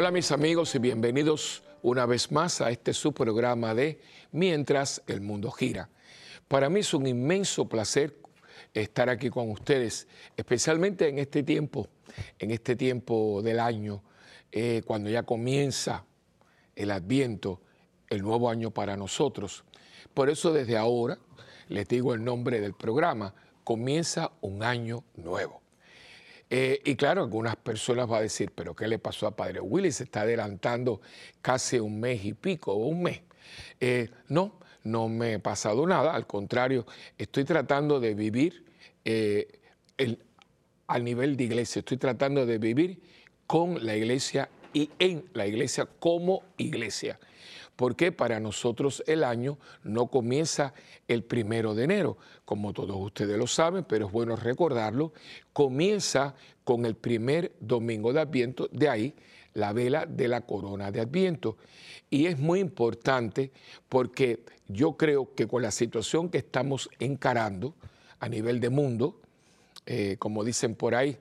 Hola mis amigos y bienvenidos una vez más a este su programa de Mientras el mundo gira. Para mí es un inmenso placer estar aquí con ustedes, especialmente en este tiempo, en este tiempo del año, eh, cuando ya comienza el adviento, el nuevo año para nosotros. Por eso desde ahora les digo el nombre del programa, comienza un año nuevo. Eh, y claro, algunas personas van a decir, pero ¿qué le pasó a Padre Willy? Se está adelantando casi un mes y pico, o un mes. Eh, no, no me ha pasado nada, al contrario, estoy tratando de vivir eh, al nivel de iglesia, estoy tratando de vivir con la iglesia y en la iglesia como iglesia porque para nosotros el año no comienza el primero de enero, como todos ustedes lo saben, pero es bueno recordarlo, comienza con el primer domingo de Adviento, de ahí la vela de la corona de Adviento. Y es muy importante porque yo creo que con la situación que estamos encarando a nivel de mundo, eh, como dicen por ahí,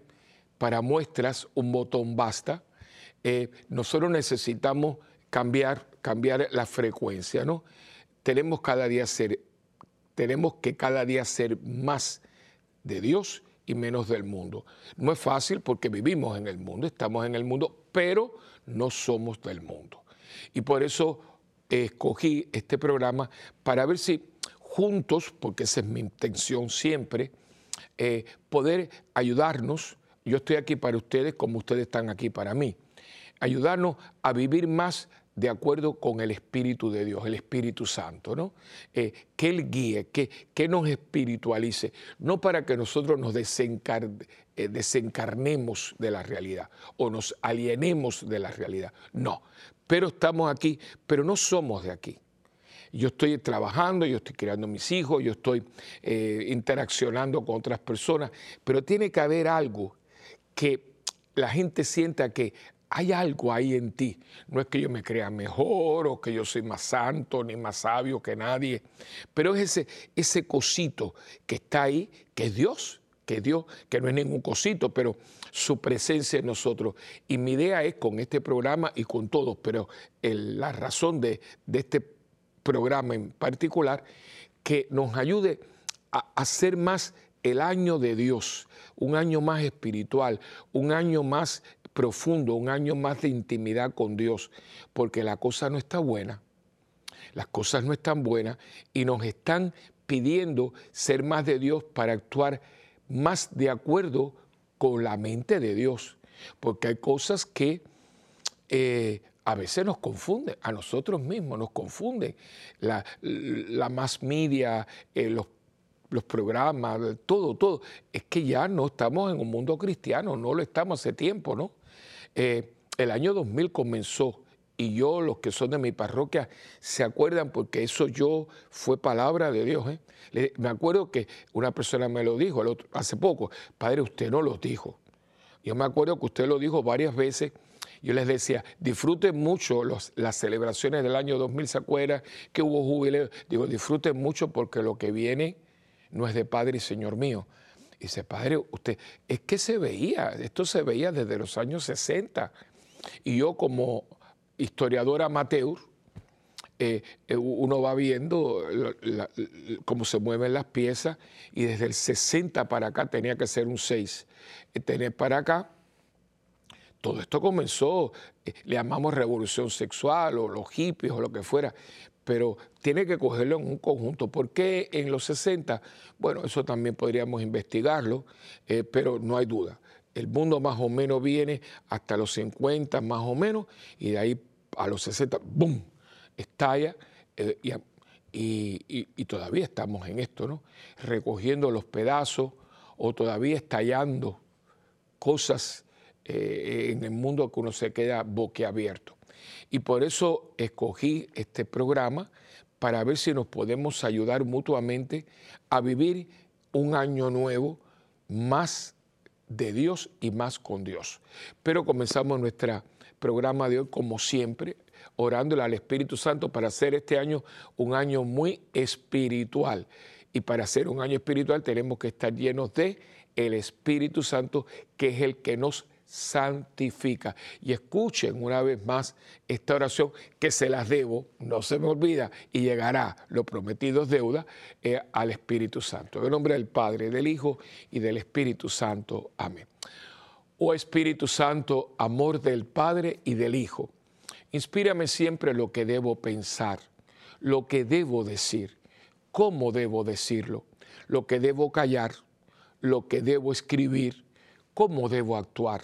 para muestras un botón basta, eh, nosotros necesitamos cambiar cambiar la frecuencia, ¿no? Tenemos cada día ser, tenemos que cada día ser más de Dios y menos del mundo. No es fácil porque vivimos en el mundo, estamos en el mundo, pero no somos del mundo. Y por eso escogí este programa para ver si juntos, porque esa es mi intención siempre, eh, poder ayudarnos. Yo estoy aquí para ustedes como ustedes están aquí para mí. Ayudarnos a vivir más de acuerdo con el Espíritu de Dios, el Espíritu Santo, ¿no? Eh, que Él guíe, que, que, nos espiritualice, no para que nosotros nos eh, desencarnemos de la realidad o nos alienemos de la realidad, no, pero estamos aquí, pero no somos de aquí. Yo estoy trabajando, yo estoy creando mis hijos, yo estoy eh, interaccionando con otras personas, pero tiene que haber algo que la gente sienta que hay algo ahí en ti. No es que yo me crea mejor o que yo soy más santo ni más sabio que nadie, pero es ese, ese cosito que está ahí, que es Dios, que Dios, que no es ningún cosito, pero su presencia en nosotros. Y mi idea es con este programa y con todos, pero la razón de, este programa en particular, que nos ayude a hacer más el año de Dios, un año más espiritual, un año más profundo, un año más de intimidad con Dios, porque la cosa no está buena, las cosas no están buenas y nos están pidiendo ser más de Dios para actuar más de acuerdo con la mente de Dios, porque hay cosas que eh, a veces nos confunden, a nosotros mismos nos confunden. La, más media, eh, los los programas, todo, todo. Es que ya no estamos en un mundo cristiano, no lo estamos hace tiempo, ¿no? Eh, el año 2000 comenzó y yo, los que son de mi parroquia, se acuerdan porque eso yo fue palabra de Dios. ¿eh? me acuerdo que una persona me lo dijo hace poco, Padre, usted no lo dijo. Yo me acuerdo que usted lo dijo varias veces. Yo les decía, disfruten mucho las celebraciones del año 2000, ¿se acuerdan? Que hubo jubileo. Digo, disfruten mucho porque lo que viene no es de Padre y Señor mío, dice, padre, usted, es que se veía, esto se veía desde los años 60. Y yo como historiador amateur, eh, eh, uno va viendo cómo se mueven las piezas y desde el 60 para acá tenía que ser un 6. Eh, tener para acá, todo esto comenzó, le llamamos revolución sexual o los hippies o lo que fuera, pero tiene que cogerlo en un conjunto. ¿Por qué en los 60? Bueno, eso también podríamos investigarlo, eh, pero no hay duda. El mundo más o menos viene hasta los 50 más o menos y de ahí a los 60, ¡boom!, estalla eh, y, todavía estamos en esto, ¿no? Recogiendo los pedazos o todavía estallando cosas eh, en el mundo que uno se queda boquiabierto. Y por eso escogí este programa para ver si nos podemos ayudar mutuamente a vivir un año nuevo más de Dios y más con Dios. Pero comenzamos nuestro programa de hoy como siempre, orándole al Espíritu Santo para hacer este año un año muy espiritual. Y para hacer un año espiritual tenemos que estar llenos de el Espíritu Santo, que es el que nos santifica. Y escuchen una vez más esta oración que se las debo, no se me olvida, y llegará, lo prometido es deuda, eh, al Espíritu Santo. En el nombre del Padre, del Hijo y del Espíritu Santo. Amén. Oh Espíritu Santo, amor del Padre y del Hijo, inspírame siempre lo que debo pensar, lo que debo decir, cómo debo decirlo, lo que debo callar, lo que debo escribir, cómo debo actuar,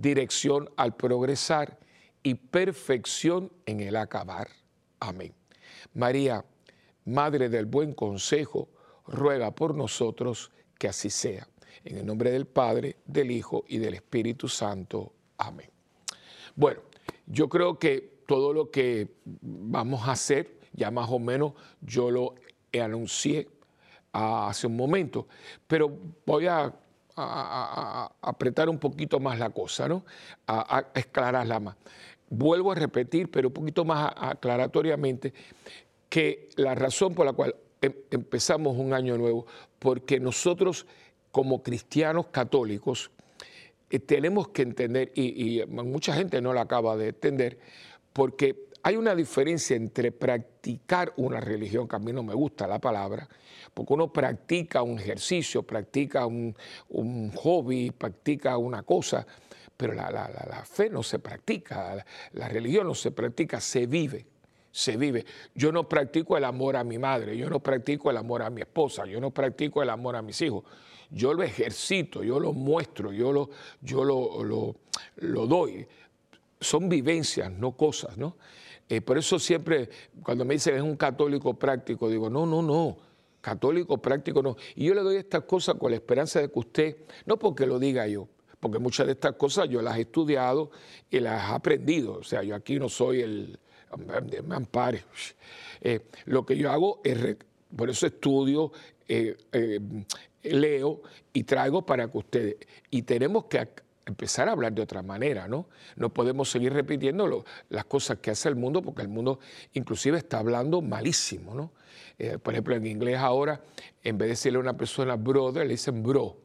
dirección al progresar y perfección en el acabar. Amén. María, Madre del Buen Consejo, ruega por nosotros que así sea. En el nombre del Padre, del Hijo y del Espíritu Santo. Amén. Bueno, yo creo que todo lo que vamos a hacer, ya más o menos yo lo anuncié hace un momento, pero voy a, apretar un poquito más la cosa, ¿no? A, esclararla más. Vuelvo a repetir, pero un poquito más aclaratoriamente, que la razón por la cual em, empezamos un año nuevo, porque nosotros como cristianos católicos, eh, tenemos que entender, y, mucha gente no la acaba de entender, porque hay una diferencia entre practicar una religión, que a mí no me gusta la palabra, porque uno practica un ejercicio, practica un, hobby, practica una cosa, pero la, fe no se practica, la religión no se practica, se vive se vive. Yo no practico el amor a mi madre, yo no practico el amor a mi esposa, yo no practico el amor a mis hijos yo lo ejercito, yo lo muestro, yo lo, yo lo, lo, doy. Son vivencias, no cosas, ¿no? Eh, por eso siempre, cuando me dicen es un católico práctico, digo, no, no, no, católico práctico no. Y yo le doy estas cosas con la esperanza de que usted, no porque lo diga yo, porque muchas de estas cosas yo las he estudiado y las he aprendido. O sea, yo aquí no soy el, me ampare. Eh, lo que yo hago es, por eso estudio, eh, leo y traigo para que ustedes. Y tenemos que empezar a hablar de otra manera, ¿no? No podemos seguir repitiendo las cosas que hace el mundo porque el mundo inclusive está hablando malísimo, ¿no? Eh, por ejemplo, en inglés ahora, en vez de decirle a una persona brother, le dicen bro.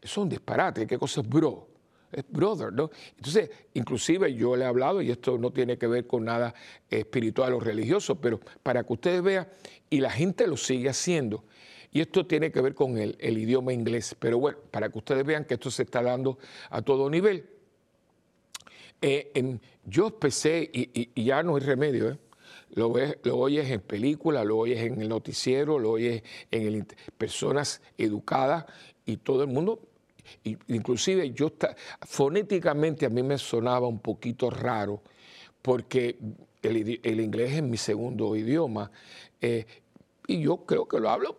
Eso es un disparate. ¿Qué cosa es bro? Es brother, ¿no? Entonces, inclusive yo le he hablado, y esto no tiene que ver con nada espiritual o religioso, pero para que ustedes vean, y la gente lo sigue haciendo, y esto tiene que ver con el, idioma inglés, pero bueno, para que ustedes vean que esto se está dando a todo nivel. Eh, yo empecé, y, ya no hay remedio, ¿eh? lo, lo oyes en películas, lo oyes en el noticiero, lo oyes en el, personas educadas y todo el mundo inclusive yo fonéticamente a mí me sonaba un poquito raro porque el, inglés es mi segundo idioma eh, y yo creo que lo hablo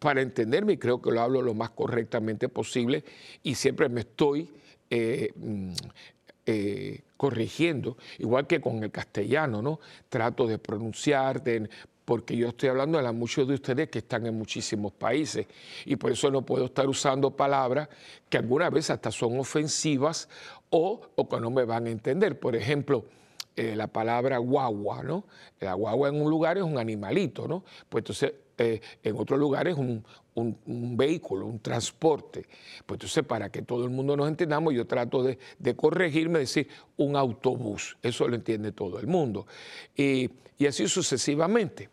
para entenderme y creo que lo hablo lo más correctamente posible y siempre me estoy eh, mm, eh, corrigiendo, igual que con el castellano, ¿no? Trato de pronunciar, porque yo estoy hablando a muchos de ustedes que están en muchísimos países y por eso no puedo estar usando palabras que algunas veces hasta son ofensivas o, o que no me van a entender. Por ejemplo, eh, la palabra guagua, ¿no? La guagua en un lugar es un animalito, ¿no? Pues entonces eh, en otro lugar es un, vehículo, un transporte. Pues entonces, para que todo el mundo nos entendamos, yo trato de, corregirme, decir un autobús. Eso lo entiende todo el mundo. Y, así sucesivamente.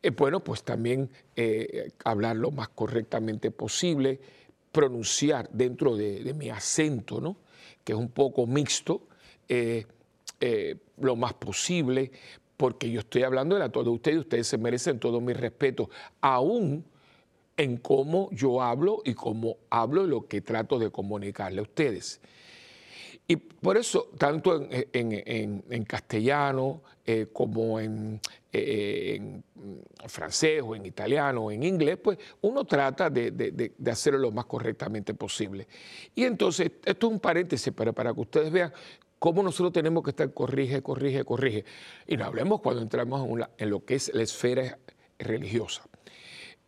Eh, bueno, pues también eh, hablar lo más correctamente posible, pronunciar dentro de, mi acento, ¿no? que es un poco mixto, lo más posible, porque yo estoy hablando de todos ustedes, ustedes se merecen todo mi respeto, aún en cómo yo hablo y cómo hablo lo que trato de comunicarle a ustedes. Y por eso, tanto en, castellano eh, como en, eh, en, francés o en italiano o en inglés, pues uno trata de, hacerlo lo más correctamente posible. Y entonces, esto es un paréntesis, pero para que ustedes vean cómo nosotros tenemos que estar corrige, corrige, corrige. Y no hablemos cuando entramos en, lo que es la esfera religiosa.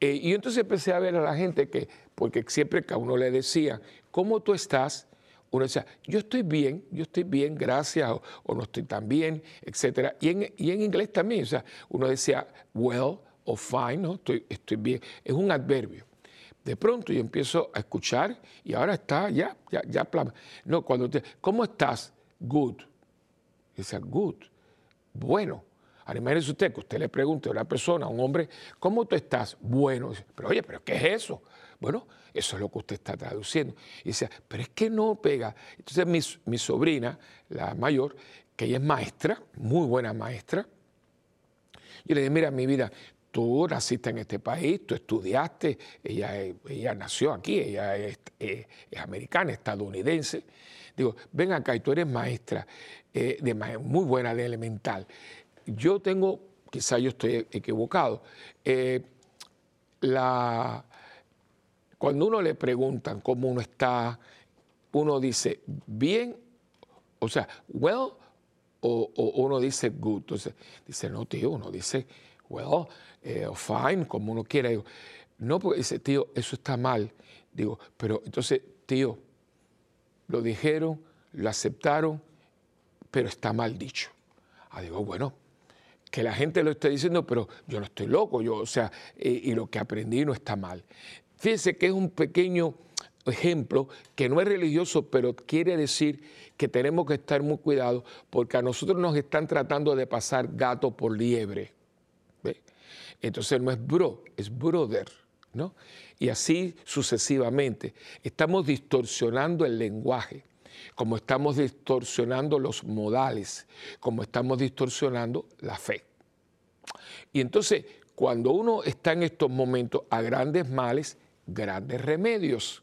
Eh, y entonces empecé a ver a la gente que, porque siempre que a uno le decía, ¿cómo tú estás? uno decía, yo estoy bien, yo estoy bien, gracias, o, no estoy tan bien, etc. Y en, y en, inglés también, o sea, uno decía well o fine, ¿no? Estoy, estoy bien, es un adverbio. De pronto yo empiezo a escuchar y ahora está, ya, ya, ya, no, cuando te, ¿cómo estás? Good. Dice, good, bueno. Ahora imagínese usted que usted le pregunte a una persona, a un hombre, ¿cómo tú estás? Bueno. Pero oye, ¿pero qué es eso? Bueno, eso es lo que usted está traduciendo. Y dice, pero es que no pega. Entonces mi, sobrina, la mayor, que ella es maestra, muy buena maestra, yo le dije, mira, mi vida, tú naciste en este país, tú estudiaste, ella, ella nació aquí, ella es, americana, estadounidense. Digo, ven acá y tú eres maestra, eh, de, muy buena de elemental. Yo tengo, quizá yo estoy equivocado, eh, la, cuando uno le preguntan cómo uno está, uno dice bien, o sea, well, o, uno dice good. Entonces, dice, no, tío, uno dice, well, eh, fine, como uno quiera. Digo, no, porque dice, tío, eso está mal. Digo, pero entonces, tío, lo dijeron, lo aceptaron, pero está mal dicho. Ah, digo, bueno, que la gente lo esté diciendo, pero yo no estoy loco, yo, o sea, eh, y lo que aprendí no está mal. Fíjense que es un pequeño ejemplo que no es religioso, pero quiere decir que tenemos que estar muy cuidados porque a nosotros nos están tratando de pasar gato por liebre. Entonces no es bro, es brother. ¿no? Y así sucesivamente. Estamos distorsionando el lenguaje, como estamos distorsionando los modales, como estamos distorsionando la fe. Y entonces, cuando uno está en estos momentos a grandes males, grandes remedios.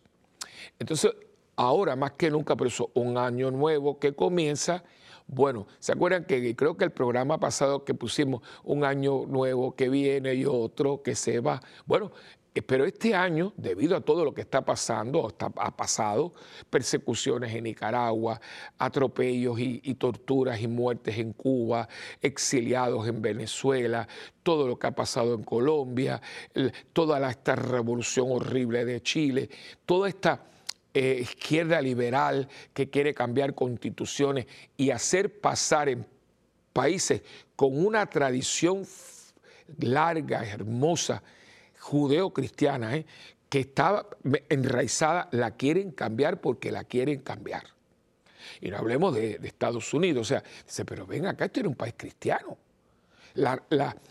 Entonces, ahora más que nunca, por eso un año nuevo que comienza, bueno, ¿se acuerdan que creo que el programa pasado que pusimos un año nuevo que viene y otro que se va? Bueno, eh, pero este año, debido a todo lo que está pasando, ha pasado, persecuciones en Nicaragua, atropellos y, torturas y muertes en Cuba, exiliados en Venezuela, todo lo que ha pasado en Colombia, toda esta revolución horrible de Chile, toda esta eh, izquierda liberal que quiere cambiar constituciones y hacer pasar en países con una tradición larga, hermosa, judeo-cristiana, ¿eh? que estaba enraizada, la quieren cambiar porque la quieren cambiar. Y no hablemos de, Estados Unidos, o sea, dice, pero ven acá, esto era un país cristiano.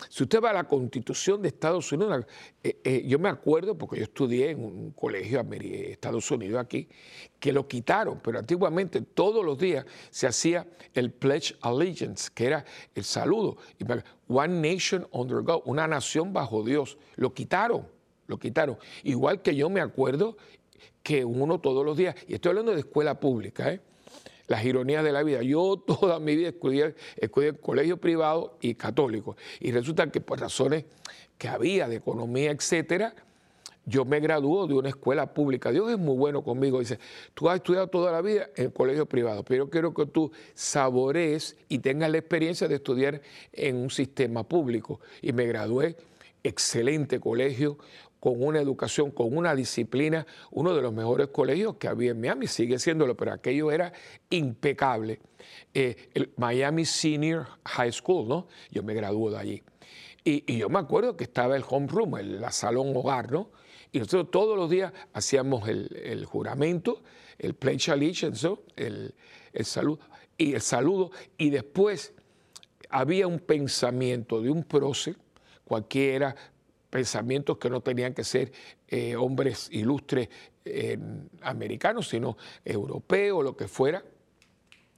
Si usted va a la constitución de Estados Unidos, eh, eh, yo me acuerdo, porque yo estudié en un colegio de Estados Unidos aquí, que lo quitaron, pero antiguamente todos los días se hacía el Pledge Allegiance, que era el saludo. One Nation under God, una nación bajo Dios. Lo quitaron, lo quitaron. Igual que yo me acuerdo que uno todos los días, y estoy hablando de escuela pública, ¿eh? Las ironías de la vida. Yo toda mi vida estudié, en colegio privado y católico. Y resulta que por razones que había de economía, etcétera, yo me graduó de una escuela pública. Dios es muy bueno conmigo. Dice, tú has estudiado toda la vida en colegio privado, pero yo quiero que tú saborees y tengas la experiencia de estudiar en un sistema público. Y me gradué, excelente colegio, con una educación, con una disciplina, uno de los mejores colegios que había en Miami, sigue siéndolo, pero aquello era impecable. Eh, el Miami Senior High School, ¿no? Yo me gradué de allí. Y, yo me acuerdo que estaba el homeroom, el salón hogar, ¿no? Y nosotros todos los días hacíamos el, juramento, el pledge allegiance, el, el saludo, y el saludo, y después había un pensamiento de un prócer, cualquiera, pensamientos que no tenían que ser eh, hombres ilustres eh, americanos, sino europeos, lo que fuera.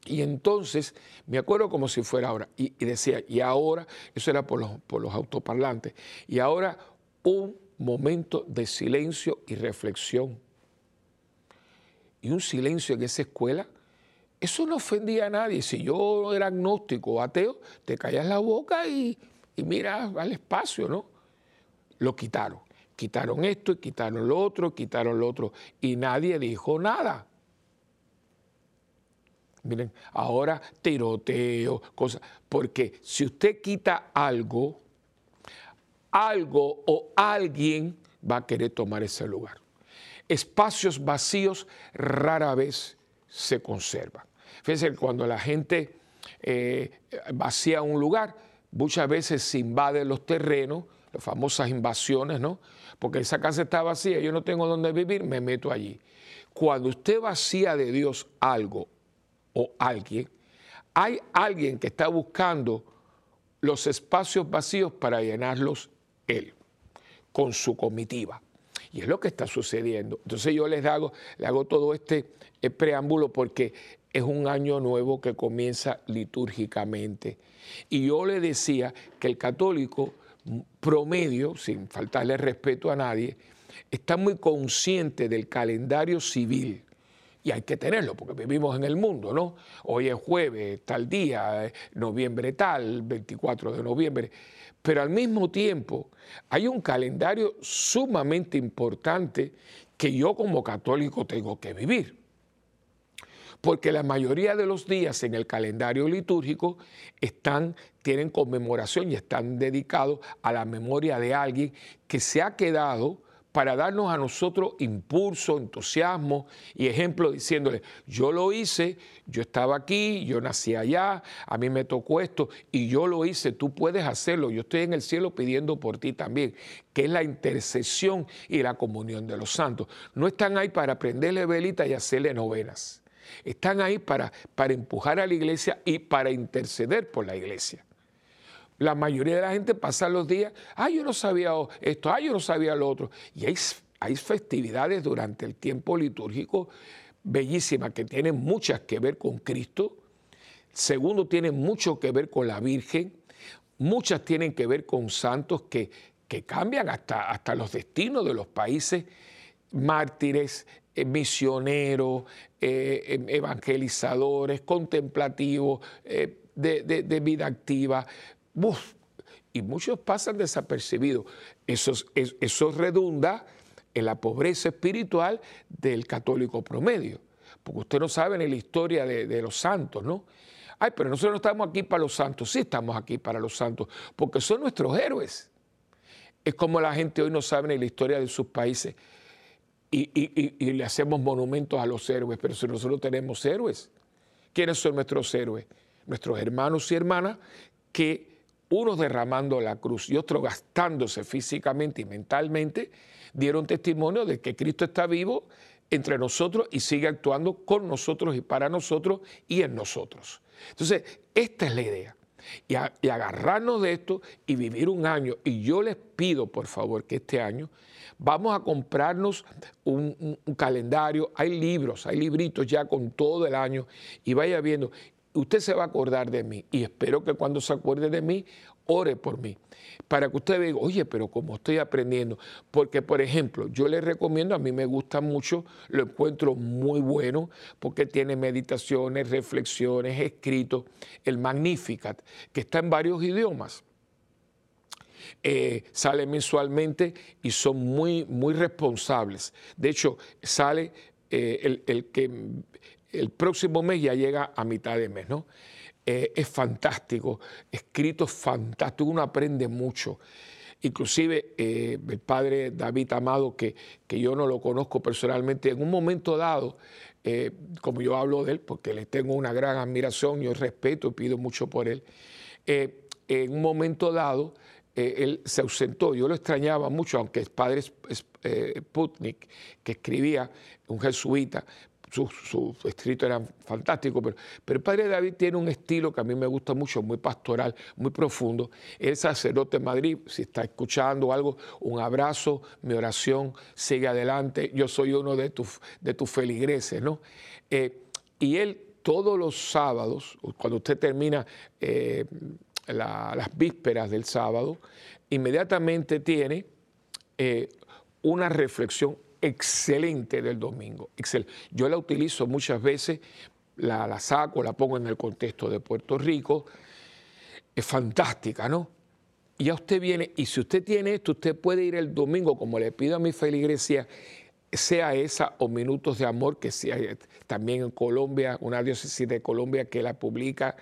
Y entonces, me acuerdo como si fuera ahora, y, decía, y ahora, eso era por los, por los autoparlantes, y ahora un momento de silencio y reflexión. Y un silencio en esa escuela Eso no ofendía a nadie. Si yo era agnóstico o ateo, te callas la boca y, y miras al espacio, ¿no? Lo quitaron. Quitaron esto y quitaron lo otro, quitaron lo otro. Y nadie dijo nada. Miren, ahora tiroteo, cosas. Porque si usted quita algo, algo o alguien va a querer tomar ese lugar. Espacios vacíos rara vez se conservan. Fíjense, cuando la gente eh, vacía un lugar, muchas veces se invaden los terrenos, famosas invasiones, ¿no? Porque esa casa está vacía, yo no tengo dónde vivir, me meto allí. Cuando usted vacía de Dios algo o alguien, hay alguien que está buscando los espacios vacíos para llenarlos él, con su comitiva. Y es lo que está sucediendo. Entonces yo les hago, le hago todo este eh, preámbulo porque es un año nuevo que comienza litúrgicamente. Y yo le decía que el católico promedio, sin faltarle respeto a nadie, está muy consciente del calendario civil. Y hay que tenerlo, porque vivimos en el mundo, ¿no? Hoy es jueves, tal día, eh, noviembre tal, 24 de noviembre. Pero al mismo tiempo hay un calendario sumamente importante que yo como católico tengo que vivir. Porque la mayoría de los días en el calendario litúrgico tienen conmemoración y están dedicados a la memoria de alguien que se ha quedado para darnos a nosotros impulso, entusiasmo y ejemplo diciéndole, yo lo hice, yo estaba aquí, yo nací allá, a mí me tocó esto y yo lo hice, tú puedes hacerlo, yo estoy en el cielo pidiendo por ti también, que es la intercesión y la comunión de los santos. No están ahí para prenderle velita y hacerle novenas. Están ahí para, para empujar a la iglesia y para interceder por la iglesia. La mayoría de la gente pasa los días, ah, yo no sabía esto, ah, yo no sabía lo otro. Y hay, hay festividades durante el tiempo litúrgico bellísimas que tienen muchas que ver con Cristo. Segundo, tienen mucho que ver con la Virgen. Muchas tienen que ver con santos que, que cambian hasta, hasta los destinos de los países, mártires, eh, misioneros, eh, em, evangelizadores, contemplativos, eh, de, de, vida activa, y muchos pasan desapercibidos. Eso, eso redunda en la pobreza espiritual del católico promedio. Porque usted no sabe ni la historia de, los santos, ¿no? Ay, pero nosotros no estamos aquí para los santos. Sí estamos aquí para los santos, porque son nuestros héroes. Es como la gente hoy no sabe ni la historia de sus países y, le hacemos monumentos a los héroes, pero si nosotros tenemos héroes, ¿quiénes son nuestros héroes? Nuestros hermanos y hermanas que unos derramando la cruz y otros gastándose físicamente y mentalmente, dieron testimonio de que Cristo está vivo entre nosotros y sigue actuando con nosotros y para nosotros y en nosotros. Entonces, esta es la idea. Y, agarrarnos de esto y vivir un año. Y yo les pido, por favor, que este año vamos a comprarnos un, un calendario. Hay libros, hay libritos ya con todo el año y vaya viendo usted se va a acordar de mí y espero que cuando se acuerde de mí, ore por mí, para que usted diga, oye, pero como estoy aprendiendo, porque por ejemplo, yo le recomiendo, a mí me gusta mucho, lo encuentro muy bueno, porque tiene meditaciones, reflexiones, escritos, el Magnificat, que está en varios idiomas. Eh, sale mensualmente y son muy, muy responsables. De hecho, sale eh, el, el, que el próximo mes ya llega a mitad de mes, ¿no? Eh, es fantástico, escrito fantástico, uno aprende mucho. Inclusive eh, el padre David Amado, que, que, yo no lo conozco personalmente, en un momento dado, eh, como yo hablo de él, porque le tengo una gran admiración, yo respeto y pido mucho por él, en un momento dado él se ausentó, yo lo extrañaba mucho, aunque el padre Putnik, que escribía, un jesuita, sus su escritos eran fantásticos, pero, pero, el padre David tiene un estilo que a mí me gusta mucho, muy pastoral, muy profundo. El sacerdote de Madrid, si está escuchando algo, un abrazo, mi oración, sigue adelante. Yo soy uno de tus, de tus feligreses, ¿no? Eh, y él todos los sábados, cuando usted termina eh, las vísperas del sábado, inmediatamente tiene eh, una reflexión excelente del domingo. Excel. Yo la utilizo muchas veces la, la saco, la pongo en el contexto de Puerto Rico, es fantástica, ¿no? Ya usted viene, y si usted tiene esto, usted puede ir el domingo, como le pido a mi feligresía, sea esa o Minutos de Amor, que sea también en Colombia, una diócesis de Colombia que la publica,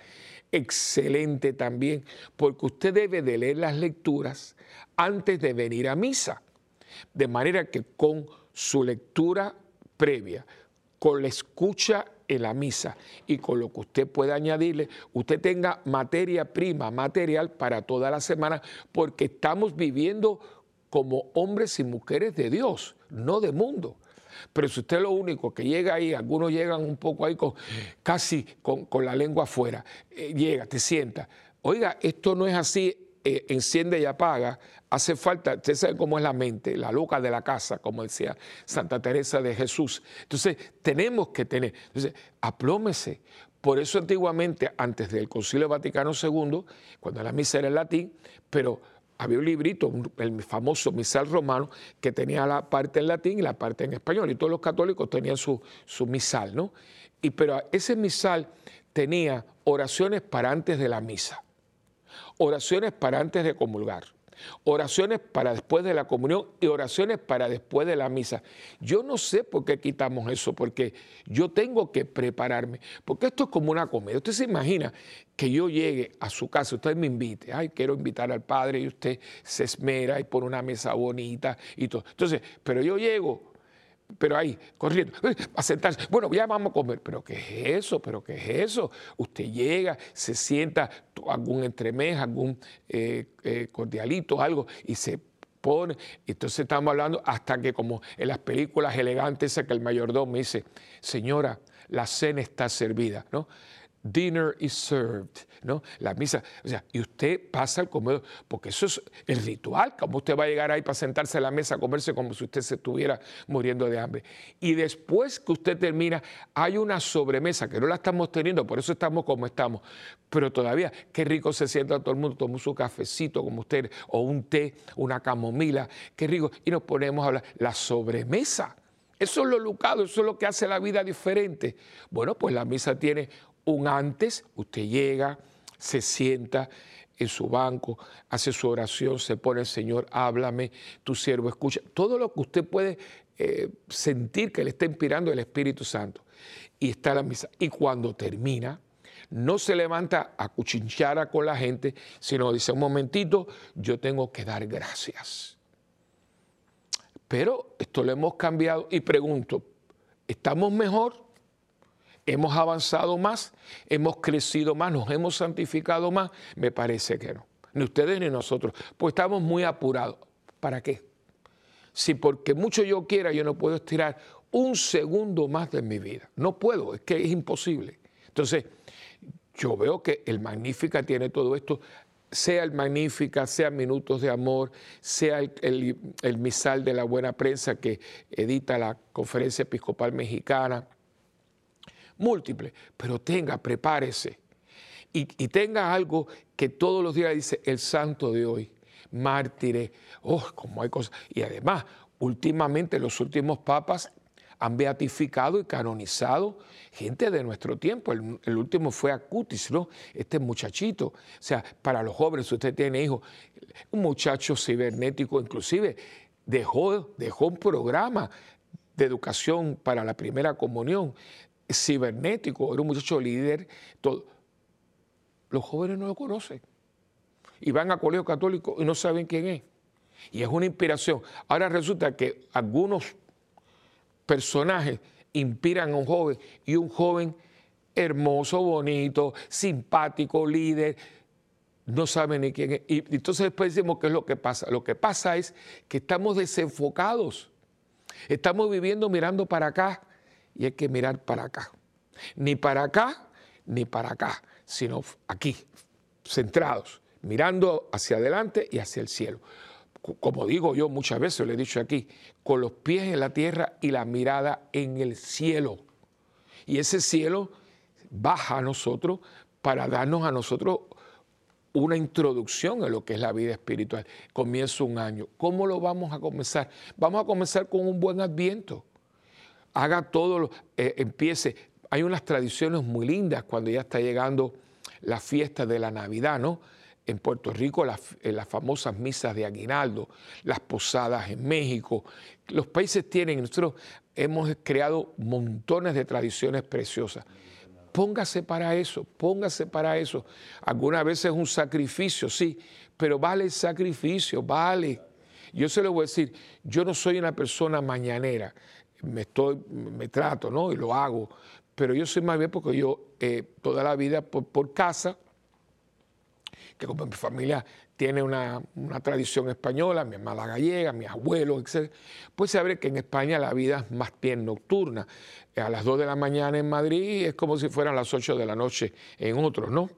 excelente también, porque usted debe de leer las lecturas antes de venir a misa, de manera que con su lectura previa, con la escucha en la misa y con lo que usted pueda añadirle, usted tenga materia prima, material para toda la semana, porque estamos viviendo como hombres y mujeres de Dios, no de mundo. Pero si usted es lo único que llega ahí, algunos llegan un poco ahí con, casi con, la lengua afuera, eh, llega, te sienta. Oiga, esto no es así, eh, enciende y apaga. Hace falta, usted sabe cómo es la mente, la loca de la casa, como decía Santa Teresa de Jesús. Entonces, tenemos que tener, aplómese. Por eso antiguamente, antes del Concilio Vaticano II, cuando la misa era en latín, pero había un librito, el famoso misal romano, que tenía la parte en latín y la parte en español, y todos los católicos tenían su, su misal, ¿no? Y, pero ese misal tenía oraciones para antes de la misa, oraciones para antes de comulgar, oraciones para después de la comunión y oraciones para después de la misa. Yo no sé por qué quitamos eso, porque yo tengo que prepararme, porque esto es como una comedia. Usted se imagina que yo llegue a su casa, usted me invite, ay, quiero invitar al padre y usted se esmera y pone una mesa bonita y todo. Entonces, pero yo llego pero ahí, corriendo, a sentarse. Bueno, ya vamos a comer. ¿Pero qué es eso? ¿Pero qué es eso? Usted llega, se sienta, algún entremés, algún eh, eh, cordialito, algo, y se pone. Entonces estamos hablando hasta que como en las películas elegantes, que el mayordomo me dice, señora, la cena está servida, ¿no? Dinner is served, ¿no? La misa, o sea, y usted pasa al comedor, porque eso es el ritual, como usted va a llegar ahí para sentarse a la mesa a comerse como si usted se estuviera muriendo de hambre. Y después que usted termina, hay una sobremesa que no la estamos teniendo, por eso estamos como estamos, pero todavía, qué rico se sienta todo el mundo, toma su cafecito como usted, o un té, una camomila, qué rico, y nos ponemos a hablar, la sobremesa. Eso es lo lucado, eso es lo que hace la vida diferente. Bueno, pues la misa tiene un antes, usted llega, se sienta en su banco, hace su oración, se pone, Señor, háblame, tu siervo escucha. Todo lo que usted puede eh, sentir que le está inspirando el Espíritu Santo. Y está la misa. Y cuando termina, no se levanta a cuchinchar con la gente, sino dice, un momentito, yo tengo que dar gracias. Pero esto lo hemos cambiado y pregunto, ¿estamos mejor? ¿Hemos avanzado más? ¿Hemos crecido más? ¿Nos hemos santificado más? Me parece que no. Ni ustedes ni nosotros. Pues estamos muy apurados. ¿Para qué? Si porque mucho yo quiera, yo no puedo estirar un segundo más de mi vida. No puedo, es que es imposible. Entonces, yo veo que el Magnífica tiene todo esto, sea el Magnífica, sea Minutos de Amor, sea el, el misal de la buena prensa que edita la Conferencia Episcopal Mexicana múltiples, pero tenga, prepárese y, tenga algo que todos los días dice el santo de hoy, mártires, oh, como hay cosas. Y además, últimamente los últimos papas han beatificado y canonizado gente de nuestro tiempo. El, último fue Acutis, ¿no? Este muchachito. O sea, para los jóvenes, si usted tiene hijos, un muchacho cibernético, inclusive dejó, dejó un programa de educación para la primera comunión cibernético, era un muchacho líder. Los jóvenes no lo conocen. Y van a colegio católico y no saben quién es. Y es una inspiración. Ahora resulta que algunos personajes inspiran a un joven y un joven hermoso, bonito, simpático, líder, no sabe ni quién es. Y entonces después decimos qué es lo que pasa. Lo que pasa es que estamos desenfocados. Estamos viviendo mirando para acá y hay que mirar para acá. Ni para acá, ni para acá, sino aquí, centrados, mirando hacia adelante y hacia el cielo. Como digo yo muchas veces, lo he dicho aquí, con los pies en la tierra y la mirada en el cielo. Y ese cielo baja a nosotros para darnos a nosotros una introducción a lo que es la vida espiritual. Comienza un año. ¿Cómo lo vamos a comenzar? Vamos a comenzar con un buen adviento haga todo, eh, empiece hay unas tradiciones muy lindas cuando ya está llegando la fiesta de la Navidad, ¿no? En Puerto Rico las, eh, las famosas misas de aguinaldo, las posadas en México. Los países tienen, nosotros hemos creado montones de tradiciones preciosas. Póngase para eso, póngase para eso. Algunas veces es un sacrificio, sí, pero vale el sacrificio, vale. Yo se lo voy a decir, yo no soy una persona mañanera, me, estoy, me trato, ¿no? Y lo hago, pero yo soy más bien porque yo eh, toda la vida por, casa, que como mi familia tiene una, tradición española, mi mamá gallega, mis abuelos, etc., pues se abre que en España la vida es más bien nocturna. A las 2 de la mañana en Madrid es como si fueran las 8 de la noche en otros, ¿no?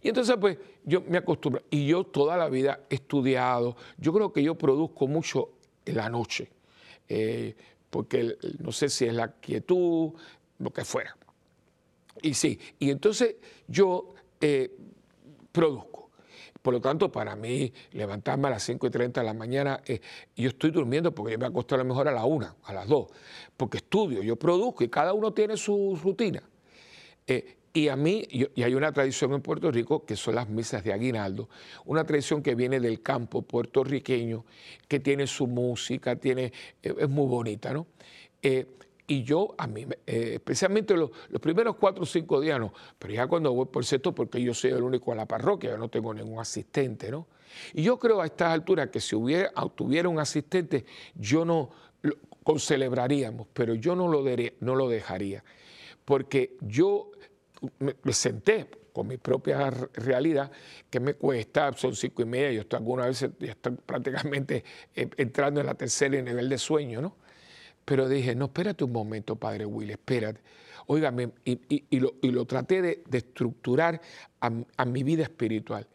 Y entonces, pues, yo me acostumbro. Y yo toda la vida he estudiado. Yo creo que yo produzco mucho en la noche. Eh, porque no sé si es la quietud, lo que fuera. Y sí, y entonces yo eh, produzco. Por lo tanto, para mí, levantarme a las 5 y 30 de la mañana, eh, yo estoy durmiendo porque yo me acuesto a lo mejor a la 1, a las 2, porque estudio, yo produzco y cada uno tiene su rutina. Y a mí, y hay una tradición en Puerto Rico que son las misas de aguinaldo, una tradición que viene del campo puertorriqueño, que tiene su música, tiene, eh, es muy bonita, ¿no? Eh, y yo, a mí, eh, especialmente los, primeros cuatro o cinco días, no, pero ya cuando voy por sexto, porque yo soy el único en la parroquia, yo no tengo ningún asistente, ¿no? Y yo creo a estas alturas que si hubiera, tuviera un asistente, yo no, lo, celebraríamos, pero yo no lo, no lo dejaría, porque yo me, senté con mi propia realidad, que me cuesta, son cinco y media, yo estoy algunas veces ya estoy prácticamente eh, entrando en la tercera nivel de sueño, ¿no? Pero dije, no, espérate un momento, padre Will, espérate. Óigame, y, lo, traté de, estructurar a, mi vida espiritual.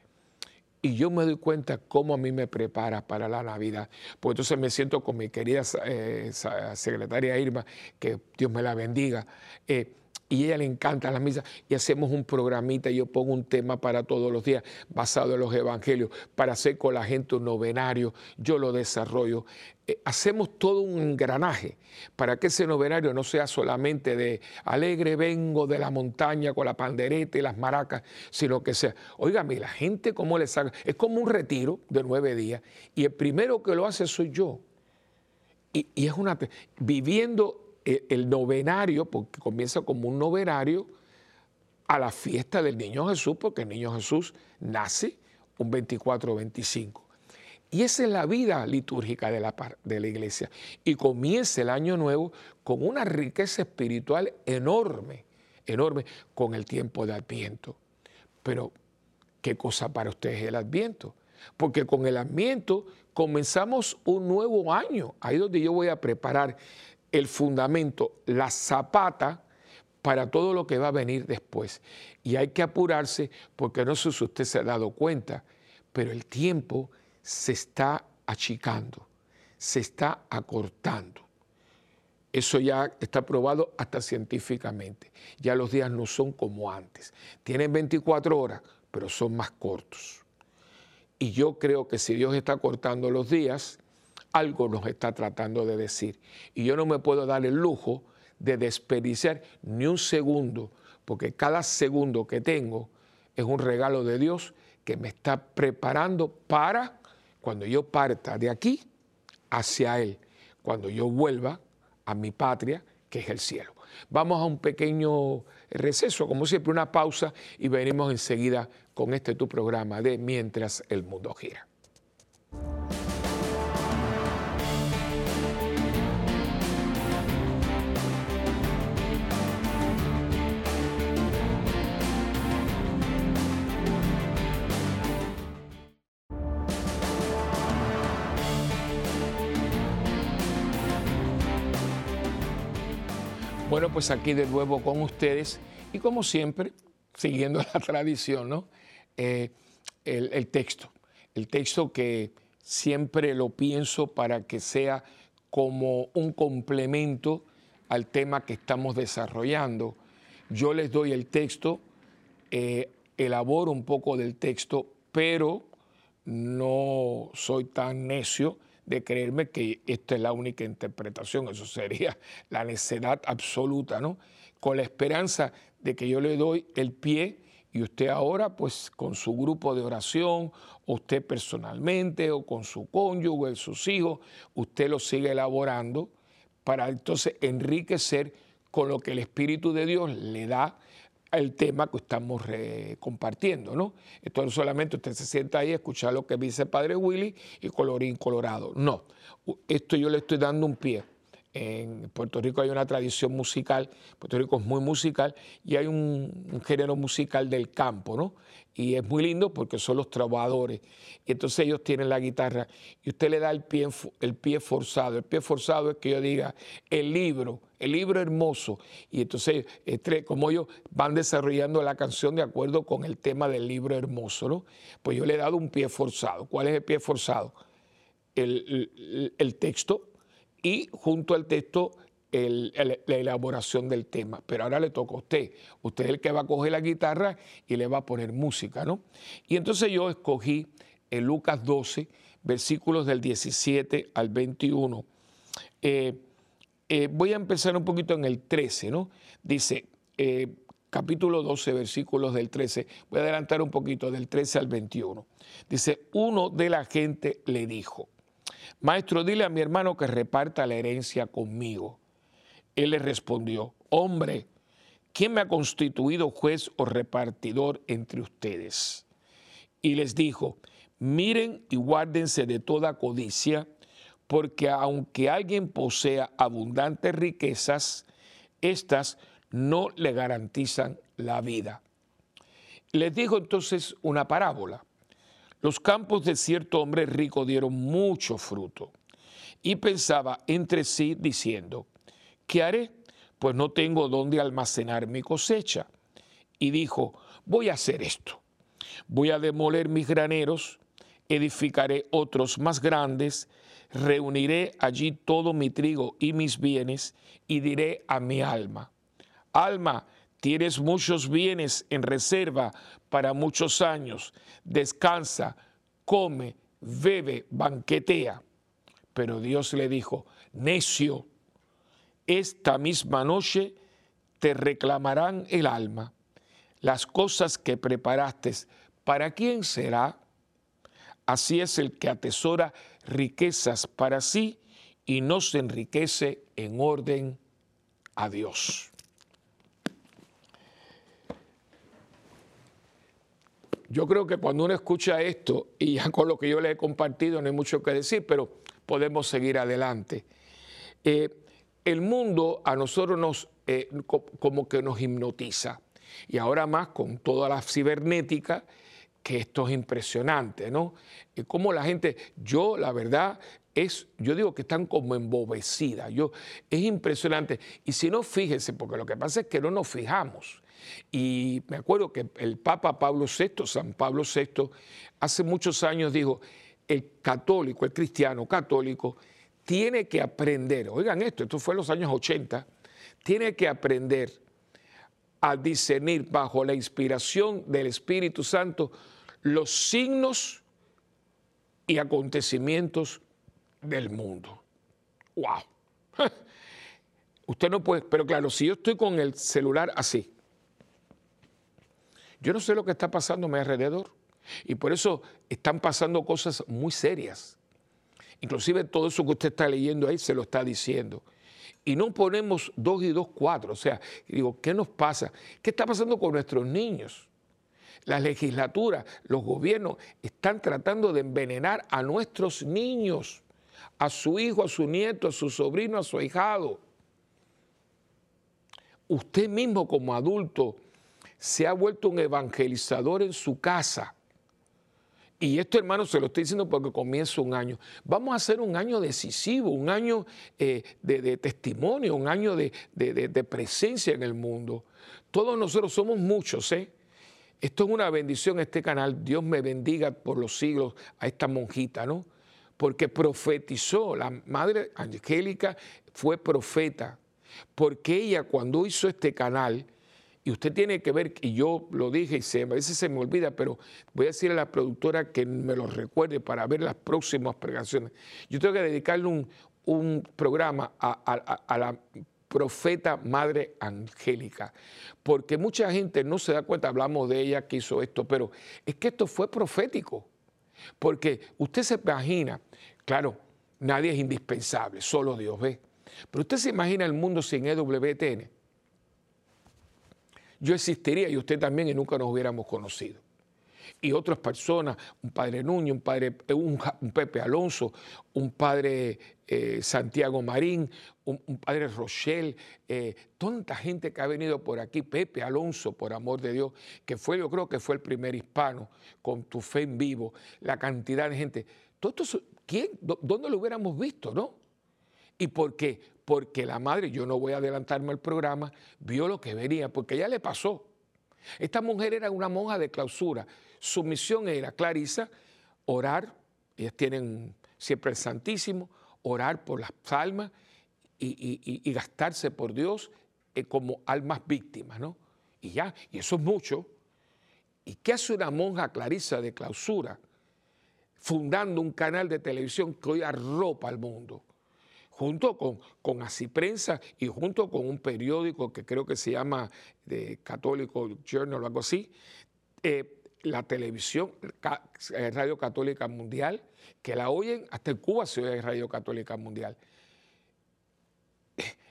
Y yo me doy cuenta cómo a mí me prepara para la Navidad. Pues entonces me siento con mi querida eh, secretaria Irma, que Dios me la bendiga. Eh, y ella le encanta la misa y hacemos un programita, yo pongo un tema para todos los días basado en los evangelios, para hacer con la gente un novenario, yo lo desarrollo. Eh, hacemos todo un engranaje para que ese novenario no sea solamente de alegre vengo de la montaña con la pandereta y las maracas, sino que sea, oígame, la gente cómo le saca, es como un retiro de nueve días y el primero que lo hace soy yo. Y, y es una, viviendo el novenario, porque comienza como un novenario, a la fiesta del Niño Jesús, porque el Niño Jesús nace un 24 25. Y esa es la vida litúrgica de la, de la iglesia. Y comienza el año nuevo con una riqueza espiritual enorme, enorme, con el tiempo de Adviento. Pero, ¿qué cosa para ustedes es el Adviento? Porque con el Adviento comenzamos un nuevo año. Ahí donde yo voy a preparar el fundamento, la zapata para todo lo que va a venir después. Y hay que apurarse porque no sé si usted se ha dado cuenta, pero el tiempo se está achicando, se está acortando. Eso ya está probado hasta científicamente. Ya los días no son como antes. Tienen 24 horas, pero son más cortos. Y yo creo que si Dios está cortando los días, algo nos está tratando de decir. Y yo no me puedo dar el lujo de desperdiciar ni un segundo, porque cada segundo que tengo es un regalo de Dios que me está preparando para cuando yo parta de aquí hacia Él, cuando yo vuelva a mi patria, que es el cielo. Vamos a un pequeño receso, como siempre, una pausa y venimos enseguida con este tu programa de Mientras el mundo gira. Pues aquí de nuevo con ustedes y como siempre, siguiendo la tradición, ¿no? Eh, el, texto, el texto que siempre lo pienso para que sea como un complemento al tema que estamos desarrollando. Yo les doy el texto, eh, elaboro un poco del texto, pero no soy tan necio de creerme que esta es la única interpretación, eso sería la necedad absoluta, ¿no? con la esperanza de que yo le doy el pie y usted ahora, pues con su grupo de oración, usted personalmente, o con su cónyuge, sus hijos, usted lo sigue elaborando para entonces enriquecer con lo que el Espíritu de Dios le da el tema que estamos compartiendo, ¿no? Esto no solamente usted se sienta ahí a escuchar lo que dice el Padre Willy y colorín colorado, no, esto yo le estoy dando un pie en Puerto Rico hay una tradición musical, Puerto Rico es muy musical y hay un, género musical del campo, ¿no? Y es muy lindo porque son los trabajadores. Y entonces ellos tienen la guitarra y usted le da el pie, el pie forzado. El pie forzado es que yo diga el libro, el libro hermoso. Y entonces, como ellos van desarrollando la canción de acuerdo con el tema del libro hermoso, ¿no? Pues yo le he dado un pie forzado. ¿Cuál es el pie forzado? el texto y junto al texto la elaboración del tema. Pero ahora le toca a usted. Usted es el que va a coger la guitarra y le va a poner música, ¿no? Y entonces yo escogí en Lucas 12, versículos del 17 al 21. Eh, eh, voy a empezar un poquito en el 13, ¿no? Dice, eh, capítulo 12, versículos del 13. Voy a adelantar un poquito, del 13 al 21. Dice, uno de la gente le dijo, Maestro, dile a mi hermano que reparta la herencia conmigo. Él le respondió, hombre, ¿quién me ha constituido juez o repartidor entre ustedes? Y les dijo, miren y guárdense de toda codicia, porque aunque alguien posea abundantes riquezas, éstas no le garantizan la vida. Les dijo entonces una parábola. Los campos de cierto hombre rico dieron mucho fruto. Y pensaba entre sí diciendo, ¿qué haré? Pues no tengo dónde almacenar mi cosecha. Y dijo, voy a hacer esto. Voy a demoler mis graneros, edificaré otros más grandes, reuniré allí todo mi trigo y mis bienes, y diré a mi alma, alma, tienes muchos bienes en reserva para muchos años, descansa, come, bebe, banquetea. Pero Dios le dijo, necio, esta misma noche te reclamarán el alma. Las cosas que preparaste, ¿para quién será? Así es el que atesora riquezas para sí y no se enriquece en orden a Dios. Yo creo que cuando uno escucha esto, y ya con lo que yo le he compartido no hay mucho que decir, pero podemos seguir adelante. Eh, el mundo a nosotros nos, eh, como que nos hipnotiza. Y ahora más con toda la cibernética, que esto es impresionante, ¿no? Como la gente, yo la verdad es, yo digo que están como embobecidas, yo, es impresionante. Y si no, fíjense, porque lo que pasa es que no nos fijamos. Y me acuerdo que el Papa Pablo VI, San Pablo VI, hace muchos años dijo, el católico, el cristiano católico, tiene que aprender, oigan esto, esto fue en los años 80, tiene que aprender a discernir bajo la inspiración del Espíritu Santo los signos y acontecimientos del mundo. ¡Wow! Usted no puede, pero claro, si yo estoy con el celular así, yo no sé lo que está pasando a mi alrededor. Y por eso están pasando cosas muy serias. Inclusive todo eso que usted está leyendo ahí se lo está diciendo. Y no ponemos dos y dos cuatro. O sea, digo, ¿qué nos pasa? ¿Qué está pasando con nuestros niños? Las legislaturas, los gobiernos están tratando de envenenar a nuestros niños, a su hijo, a su nieto, a su sobrino, a su ahijado. Usted mismo como adulto se ha vuelto un evangelizador en su casa. Y esto, hermano, se lo estoy diciendo porque comienza un año. Vamos a hacer un año decisivo, un año eh, de, testimonio, un año de, de, presencia en el mundo. Todos nosotros somos muchos, ¿eh? Esto es una bendición, este canal. Dios me bendiga por los siglos a esta monjita, ¿no? Porque profetizó, la madre angélica fue profeta, porque ella cuando hizo este canal, y usted tiene que ver, y yo lo dije y a veces se me olvida, pero voy a decirle a la productora que me lo recuerde para ver las próximas pregaciones. Yo tengo que dedicarle un, programa a, la profeta Madre Angélica, porque mucha gente no se da cuenta, hablamos de ella que hizo esto, pero es que esto fue profético, porque usted se imagina, claro, nadie es indispensable, solo Dios ve, pero usted se imagina el mundo sin EWTN. Yo existiría y usted también y nunca nos hubiéramos conocido y otras personas, un padre Nuño, un padre eh, un, Pepe Alonso, un padre eh, Santiago Marín, un, padre Rochelle, eh, tanta gente que ha venido por aquí, Pepe Alonso, por amor de Dios, que fue, yo creo que fue el primer hispano con tu fe en vivo, la cantidad de gente. Todo ¿quién, ¿Dónde lo hubiéramos visto, no? ¿Y por qué? Porque la madre, yo no voy a adelantarme al programa, vio lo que venía, porque ya le pasó. Esta mujer era una monja de clausura. Su misión era, Clarisa, orar, ellas tienen siempre el Santísimo, orar por las almas y, gastarse por Dios eh, como almas víctimas, ¿no? Y ya, y eso es mucho. ¿Y qué hace una monja Clarisa de clausura? Fundando un canal de televisión que hoy arropa al mundo junto con, con Así Prensa y junto con un periódico que creo que se llama de Católico Journal o algo así, eh, la televisión, eh, Radio Católica Mundial, que la oyen, hasta en Cuba se oye Radio Católica Mundial.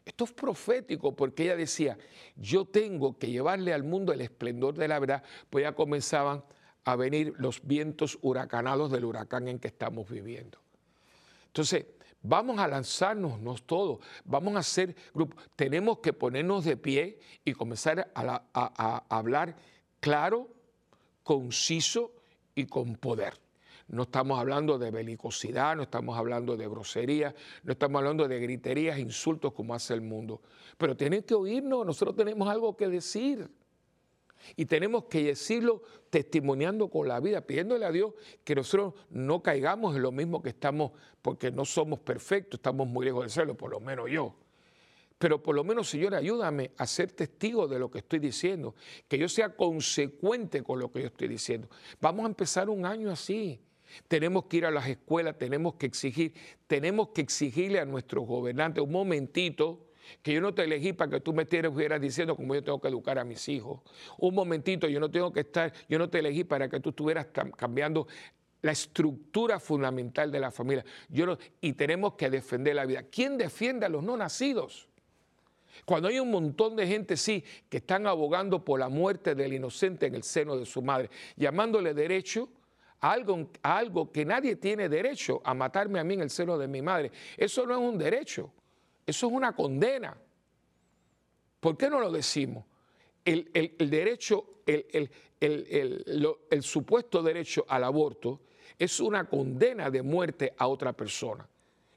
Esto es profético porque ella decía, yo tengo que llevarle al mundo el esplendor de la verdad, pues ya comenzaban a venir los vientos huracanados del huracán en que estamos viviendo. Entonces, Vamos a lanzarnos todos, vamos a hacer grupo. Tenemos que ponernos de pie y comenzar a, hablar claro, conciso y con poder. No estamos hablando de belicosidad, no estamos hablando de grosería, no estamos hablando de griterías, insultos como hace el mundo. Pero tienen que oírnos, nosotros tenemos algo que decir. Y tenemos que decirlo testimoniando con la vida, pidiéndole a Dios que nosotros no caigamos en lo mismo que estamos, porque no somos perfectos, estamos muy lejos de serlo, por lo menos yo. Pero por lo menos, Señor, ayúdame a ser testigo de lo que estoy diciendo, que yo sea consecuente con lo que yo estoy diciendo. Vamos a empezar un año así. Tenemos que ir a las escuelas, tenemos que exigir, tenemos que exigirle a nuestros gobernantes un momentito que yo no te elegí para que tú me estuvieras diciendo cómo yo tengo que educar a mis hijos. Un momentito, yo no tengo que estar, yo no te elegí para que tú estuvieras cambiando la estructura fundamental de la familia. Yo y tenemos que defender la vida. ¿Quién defiende a los no nacidos? Cuando hay un montón de gente, sí, que están abogando por la muerte del inocente en el seno de su madre, llamándole derecho a algo, a algo que nadie tiene derecho a matarme a mí en el seno de mi madre. Eso no es un derecho. Eso es una condena. ¿Por qué no lo decimos? El, derecho, el, el, supuesto derecho al aborto es una condena de muerte a otra persona.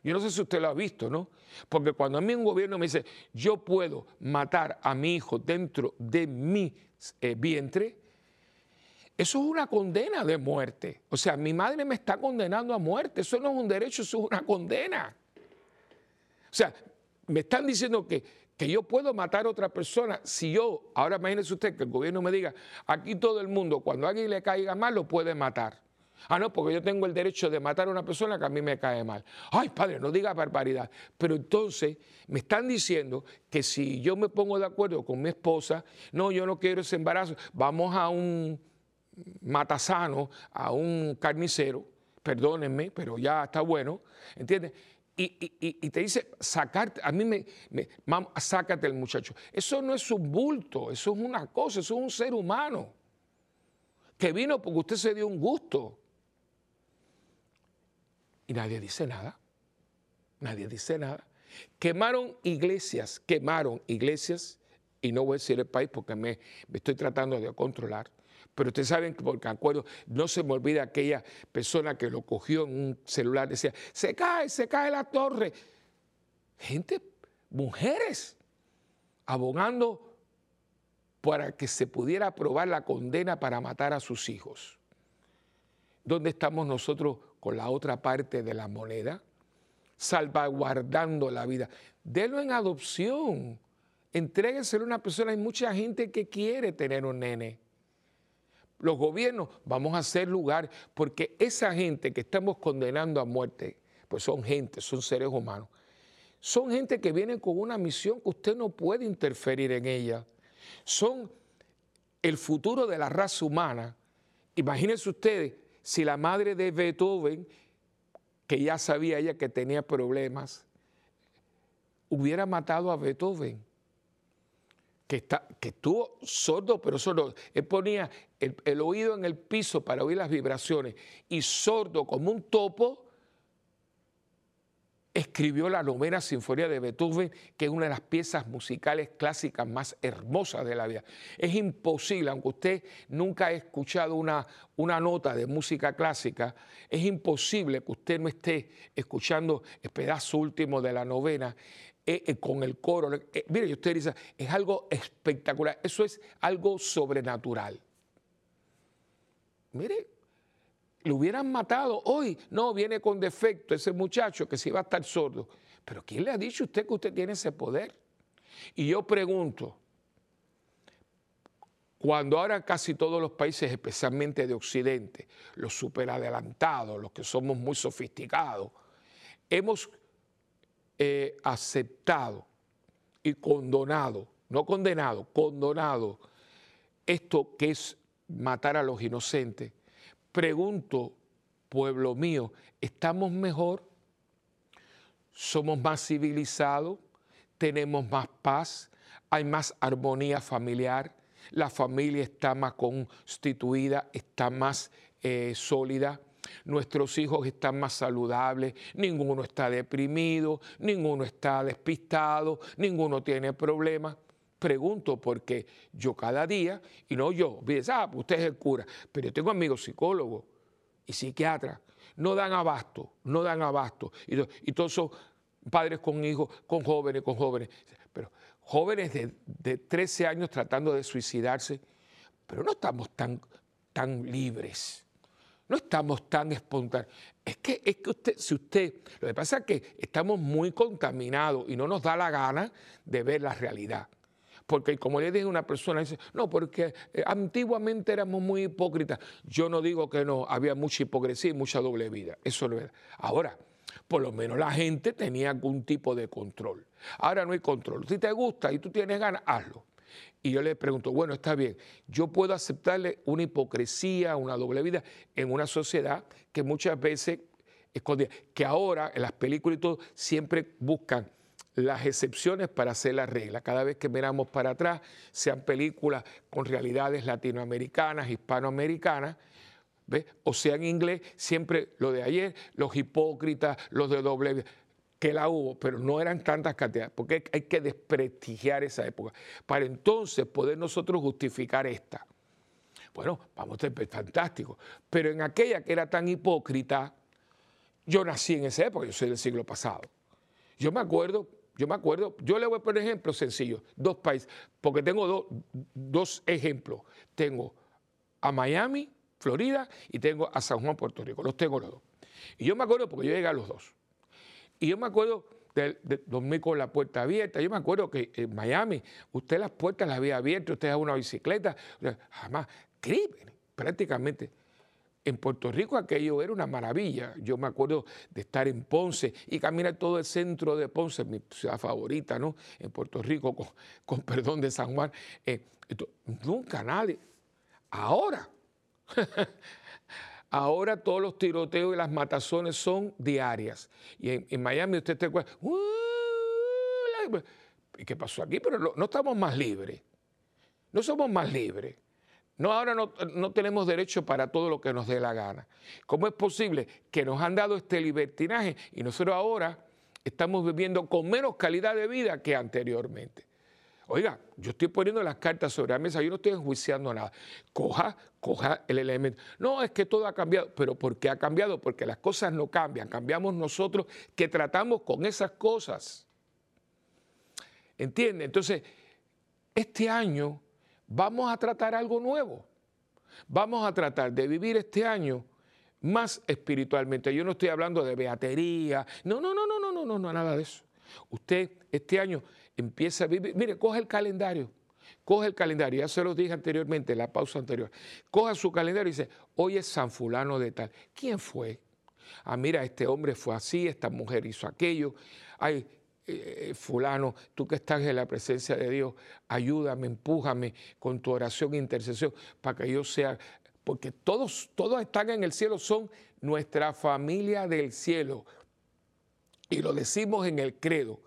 Yo no sé si usted lo ha visto, ¿no? Porque cuando a mí un gobierno me dice, yo puedo matar a mi hijo dentro de mi eh, vientre, eso es una condena de muerte. O sea, mi madre me está condenando a muerte. Eso no es un derecho, eso es una condena. O sea, me están diciendo que, que yo puedo matar a otra persona si yo, ahora imagínese usted que el gobierno me diga, aquí todo el mundo, cuando a alguien le caiga mal, lo puede matar. Ah, no, porque yo tengo el derecho de matar a una persona que a mí me cae mal. Ay, padre, no diga barbaridad. Pero entonces me están diciendo que si yo me pongo de acuerdo con mi esposa, no, yo no quiero ese embarazo, vamos a un matasano, a un carnicero, perdónenme, pero ya está bueno, ¿entiendes? y, te dice, sacarte, a mí me, me sácate el muchacho. Eso no es un bulto, eso es una cosa, eso es un ser humano que vino porque usted se dio un gusto. Y nadie dice nada, nadie dice nada. Quemaron iglesias, quemaron iglesias, y no voy a decir el país porque me, me estoy tratando de controlar. Pero ustedes saben que, porque acuerdo, no se me olvida aquella persona que lo cogió en un celular, decía, se cae, se cae la torre. Gente, mujeres, abogando para que se pudiera aprobar la condena para matar a sus hijos. ¿Dónde estamos nosotros con la otra parte de la moneda? Salvaguardando la vida. Delo en adopción. Entrégueselo a una persona. Hay mucha gente que quiere tener un nene los gobiernos, vamos a hacer lugar, porque esa gente que estamos condenando a muerte, pues son gente, son seres humanos, son gente que viene con una misión que usted no puede interferir en ella. Son el futuro de la raza humana. Imagínense ustedes si la madre de Beethoven, que ya sabía ella que tenía problemas, hubiera matado a Beethoven, que, está, que estuvo sordo, pero sordo. Él ponía el, el oído en el piso para oír las vibraciones y sordo como un topo, escribió la novena sinfonía de Beethoven, que es una de las piezas musicales clásicas más hermosas de la vida. Es imposible, aunque usted nunca ha escuchado una, una nota de música clásica, es imposible que usted no esté escuchando el pedazo último de la novena eh, eh, con el coro. Eh, mire, usted dice, es algo espectacular, eso es algo sobrenatural. Mire, lo hubieran matado hoy. No, viene con defecto ese muchacho que se iba a estar sordo. Pero ¿quién le ha dicho a usted que usted tiene ese poder? Y yo pregunto, cuando ahora casi todos los países, especialmente de Occidente, los superadelantados, los que somos muy sofisticados, hemos eh, aceptado y condonado, no condenado, condonado esto que es matar a los inocentes, pregunto, pueblo mío, ¿estamos mejor? ¿Somos más civilizados? ¿Tenemos más paz? ¿Hay más armonía familiar? ¿La familia está más constituida? ¿Está más eh, sólida? Nuestros hijos están más saludables, ninguno está deprimido, ninguno está despistado, ninguno tiene problemas pregunto porque yo cada día, y no yo, ah, pues usted es el cura, pero yo tengo amigos psicólogos y psiquiatras, no dan abasto, no dan abasto. Y, y todos son padres con hijos, con jóvenes, con jóvenes. Pero jóvenes de, de 13 años tratando de suicidarse, pero no estamos tan, tan libres. No estamos tan espontáneos. Es que, es que usted, si usted, lo que pasa es que estamos muy contaminados y no nos da la gana de ver la realidad. Porque como le dije a una persona, dice, no, porque eh, antiguamente éramos muy hipócritas. Yo no digo que no, había mucha hipocresía y mucha doble vida. Eso no era. Ahora, por lo menos la gente tenía algún tipo de control. Ahora no hay control. Si te gusta y tú tienes ganas, hazlo. Y yo le pregunto, bueno, está bien, yo puedo aceptarle una hipocresía, una doble vida en una sociedad que muchas veces esconde, que ahora en las películas y todo siempre buscan las excepciones para hacer la regla. Cada vez que miramos para atrás, sean películas con realidades latinoamericanas, hispanoamericanas, o sea en inglés, siempre lo de ayer, los hipócritas, los de doble que la hubo, pero no eran tantas cantidades, porque hay que desprestigiar esa época, para entonces poder nosotros justificar esta. Bueno, vamos a ser fantástico, pero en aquella que era tan hipócrita, yo nací en esa época, yo soy del siglo pasado. Yo me acuerdo yo me acuerdo, yo le voy a poner ejemplos sencillos, dos países, porque tengo dos ejemplos. Tengo a Miami, Florida, y tengo a San Juan, Puerto Rico. Los tengo los dos. Y yo me acuerdo porque yo llegué a los dos. Y yo me acuerdo de, dormir con la puerta abierta. Yo me acuerdo que en Miami usted las puertas las había abiertas, usted a una bicicleta, jamás, crimen, prácticamente. En Puerto Rico aquello era una maravilla. Yo me acuerdo de estar en Ponce y caminar todo el centro de Ponce, mi ciudad favorita, ¿no? En Puerto Rico, con, perdón de San Juan. Eh, nunca nadie. Ahora, ahora todos los tiroteos y las matazones son diarias. Y en, Miami usted te acuerda, ¿y qué pasó aquí? Pero no estamos más libres. No somos más libres. No, ahora no, tenemos derecho para todo lo que nos dé la gana. ¿Cómo es posible que nos han dado este libertinaje y nosotros ahora estamos viviendo con menos calidad de vida que anteriormente? Oiga, yo estoy poniendo las cartas sobre la mesa, yo no estoy enjuiciando nada. Coja, coja el elemento. No, es que todo ha cambiado, pero ¿por qué ha cambiado? Porque las cosas no cambian, cambiamos nosotros que tratamos con esas cosas. ¿Entiende? Entonces, este año vamos a tratar algo nuevo. Vamos a tratar de vivir este año más espiritualmente. Yo no estoy hablando de beatería, no, no, no, no, no, no, no, no, nada de eso. Usted este año empieza a vivir, mire, coge el calendario, coge el calendario, ya se lo dije anteriormente, en la pausa anterior, coja su calendario y dice, hoy es San Fulano de tal. ¿Quién fue? Ah, mira, este hombre fue así, esta mujer hizo aquello. Eh, fulano, tú que estás en la presencia de Dios, ayúdame, empújame con tu oración e intercesión para que yo sea, porque todos, todos están en el cielo, son nuestra familia del cielo. Y lo decimos en el credo,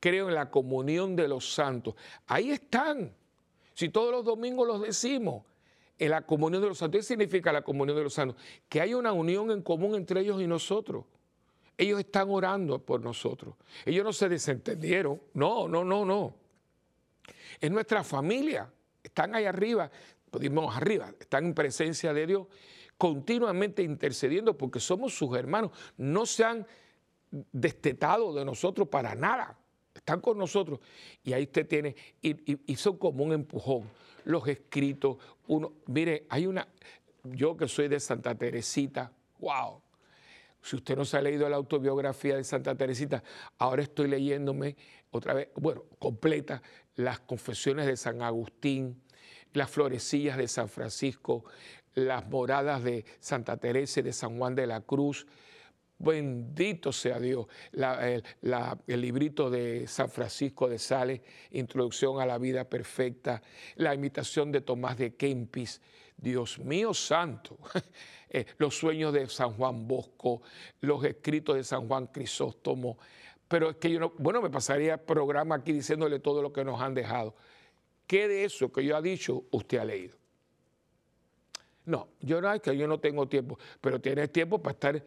creo en la comunión de los santos. Ahí están. Si todos los domingos los decimos, en la comunión de los santos. ¿Qué significa la comunión de los santos? Que hay una unión en común entre ellos y nosotros. Ellos están orando por nosotros. Ellos no se desentendieron. No, no, no, no. Es nuestra familia. Están ahí arriba, podemos arriba, están en presencia de Dios, continuamente intercediendo porque somos sus hermanos. No se han destetado de nosotros para nada. Están con nosotros. Y ahí usted tiene, y, y son como un empujón. Los escritos, uno, mire, hay una, yo que soy de Santa Teresita, wow, si usted no se ha leído la autobiografía de Santa Teresita, ahora estoy leyéndome otra vez, bueno, completa, las confesiones de San Agustín, las florecillas de San Francisco, las moradas de Santa Teresa y de San Juan de la Cruz. Bendito sea Dios. el, el, librito de San Francisco de Sales, Introducción a la Vida Perfecta, la imitación de Tomás de Kempis. Dios mío santo. Eh, los sueños de San Juan Bosco, los escritos de San Juan Crisóstomo. Pero es que yo no, bueno, me pasaría programa aquí diciéndole todo lo que nos han dejado. ¿Qué de eso que yo ha dicho usted ha leído? No, yo no es que yo no tengo tiempo, pero tienes tiempo para estar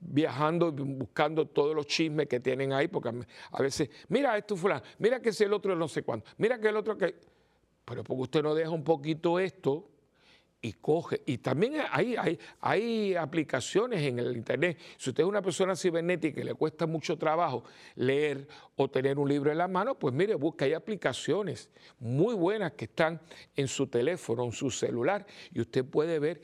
viajando, buscando todos los chismes que tienen ahí, porque a veces, mira esto fulano, mira que es el otro no sé cuánto, mira que el otro que... Pero porque usted no deja un poquito esto y coge. Y también hay, hay, hay, aplicaciones en el Internet. Si usted es una persona cibernética y le cuesta mucho trabajo leer o tener un libro en la mano, pues mire, busca, hay aplicaciones muy buenas que están en su teléfono, en su celular, y usted puede ver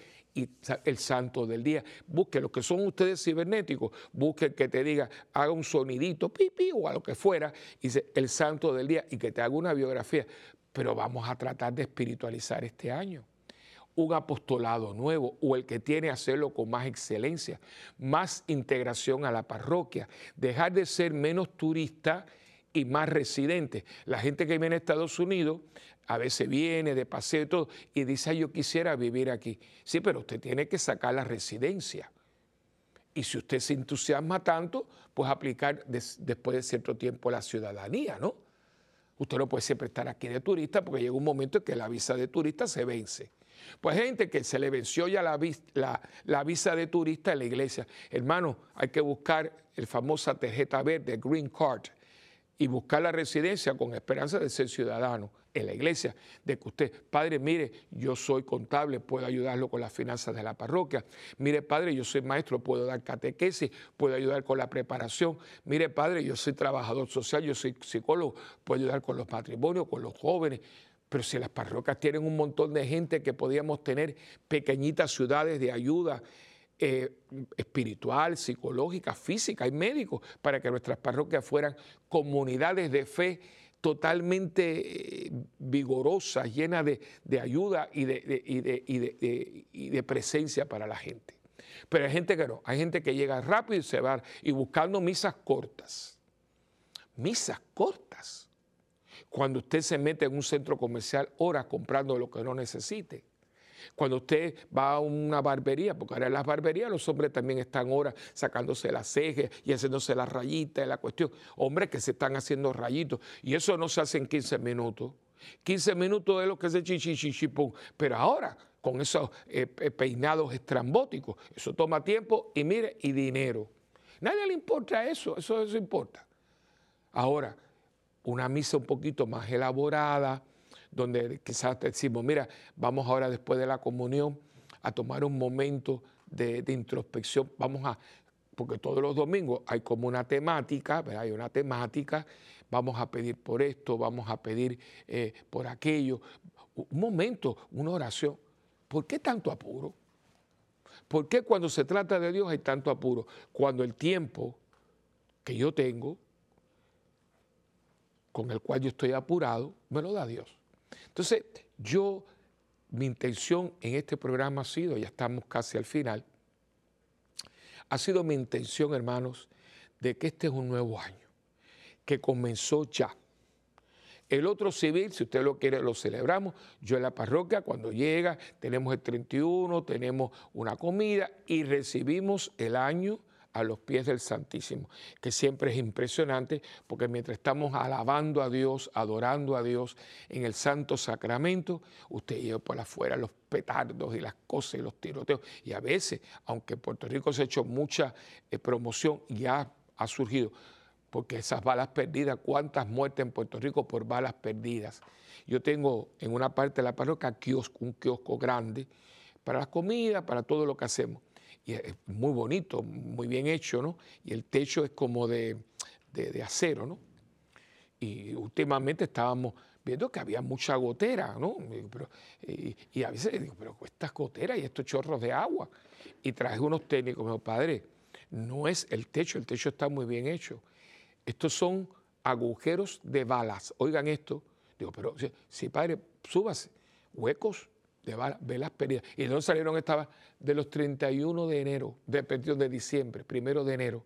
el santo del día. Busque los que son ustedes cibernéticos, busque que te diga, haga un sonidito, pipi o a lo que fuera, y dice el santo del día y que te haga una biografía. Pero vamos a tratar de espiritualizar este año un apostolado nuevo o el que tiene hacerlo con más excelencia, más integración a la parroquia, dejar de ser menos turista y más residente. La gente que viene a Estados Unidos a veces viene de paseo y todo y dice, yo quisiera vivir aquí. Sí, pero usted tiene que sacar la residencia. Y si usted se entusiasma tanto, pues aplicar después de cierto tiempo la ciudadanía, ¿no? Usted no puede siempre estar aquí de turista porque llega un momento en que la visa de turista se vence. Pues gente que se le venció ya la, visa de turista en la iglesia. Hermano, hay que buscar el famosa tarjeta verde, Green Card, y buscar la residencia con esperanza de ser ciudadano en la iglesia, de que usted, padre, mire, yo soy contable, puedo ayudarlo con las finanzas de la parroquia. Mire, padre, yo soy maestro, puedo dar catequesis, puedo ayudar con la preparación. Mire, padre, yo soy trabajador social, yo soy psicólogo, puedo ayudar con los matrimonios, con los jóvenes. Pero si las parroquias tienen un montón de gente que podíamos tener pequeñitas ciudades de ayuda eh, espiritual, psicológica, física y médicos, para que nuestras parroquias fueran comunidades de fe totalmente eh, vigorosas, llenas de, ayuda y de, y de presencia para la gente. Pero hay gente que no, hay gente que llega rápido y se va y buscando misas cortas. Misas cortas cuando usted se mete en un centro comercial horas comprando lo que no necesite. Cuando usted va a una barbería, porque ahora en las barberías los hombres también están horas sacándose las cejas y haciéndose las rayitas, la cuestión. Hombres que se están haciendo rayitos. Y eso no se hace en 15 minutos. 15 minutos es lo que se chichichichipum. Pero ahora, con esos eh, eh, peinados estrambóticos, eso toma tiempo y mire, y dinero. Nadie le importa eso, eso, eso importa. Ahora, una misa un poquito más elaborada, donde quizás decimos, mira, vamos ahora después de la comunión a tomar un momento de, introspección, vamos a, porque todos los domingos hay como una temática, hay una temática, vamos a pedir por esto, vamos a pedir eh, por aquello, un momento, una oración. ¿Por qué tanto apuro? ¿Por qué cuando se trata de Dios hay tanto apuro? Cuando el tiempo que yo tengo con el cual yo estoy apurado, me lo da Dios. Entonces, yo, mi intención en este programa ha sido, ya estamos casi al final, ha sido mi intención, hermanos, de que este es un nuevo año, que comenzó ya. El otro civil, si usted lo quiere, lo celebramos. Yo en la parroquia, cuando llega, tenemos el 31, tenemos una comida y recibimos el año a los pies del Santísimo, que siempre es impresionante porque mientras estamos alabando a Dios, adorando a Dios en el Santo Sacramento, usted lleva por afuera los petardos y las cosas y los tiroteos. Y a veces, aunque Puerto Rico se ha hecho mucha eh, promoción, ya ha surgido, porque esas balas perdidas, cuántas muertes en Puerto Rico por balas perdidas. Yo tengo en una parte de la parroquia un kiosco grande para la comida, para todo lo que hacemos y es muy bonito, muy bien hecho, ¿no? Y el techo es como de, acero, ¿no? Y últimamente estábamos viendo que había mucha gotera, ¿no? y, a veces digo, pero estas goteras y estos chorros de agua. Y traje unos técnicos, me dijo, padre, no es el techo, el techo está muy bien hecho. Estos son agujeros de balas. Oigan esto. Digo, pero sí, padre, súbase. Huecos de velas perdidas. ¿Y de dónde salieron estas? De los 31 de enero, de, de diciembre, primero de enero.